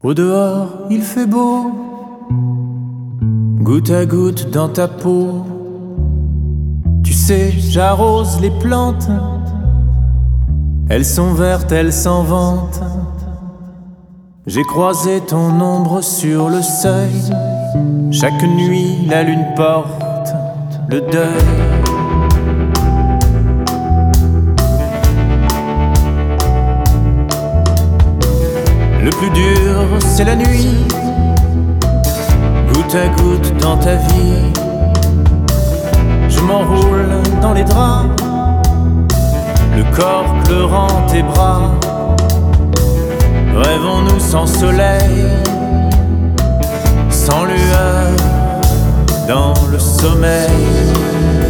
Au dehors, il fait beau, goutte à goutte dans ta peau. Tu sais, j'arrose les plantes, elles sont vertes, elles s'en vantent. J'ai croisé ton ombre sur le seuil, chaque nuit la lune porte le deuil. Le plus dur, c'est la nuit, goutte à goutte dans ta vie. Je m'enroule dans les draps, le corps pleurant tes bras. Rêvons-nous sans soleil, sans lueur, dans le sommeil.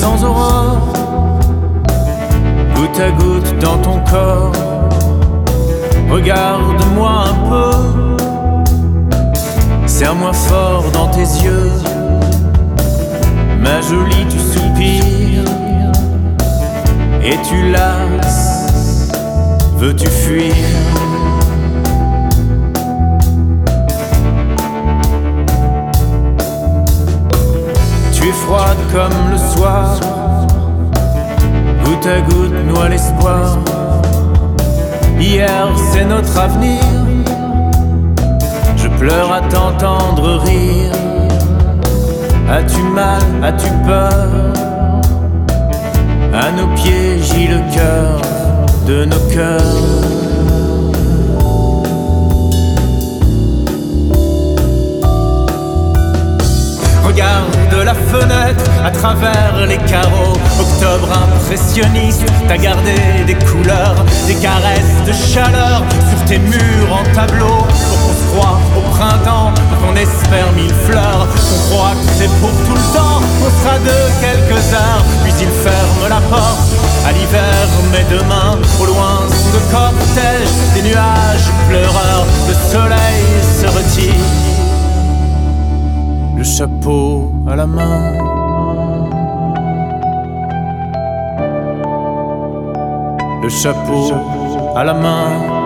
Sans aurore, goutte à goutte dans ton corps. Regarde-moi un peu, serre-moi fort dans tes yeux. Ma jolie, tu soupires et tu lasses. Veux-tu fuir? Tu es froide comme le soir, goutte à goutte noie l'espoir. Hier c'est notre avenir, je pleure à t'entendre rire. As-tu mal, as-tu peur? Nos pieds gît le cœur de nos cœurs. Regarde la fenêtre à travers les carreaux. Octobre impressionniste, t'as gardé des couleurs, des caresses de chaleur sur tes murs en tableau. Pour qu'on se croie au printemps, espère mille fleurs. On croit que c'est pour tout le temps, on sera deux quelques heures. Puis il ferme la porte à l'hiver, mais demain, au loin, sous le cortège des nuages pleureurs, le soleil se retire le chapeau à la main. Le chapeau à la main.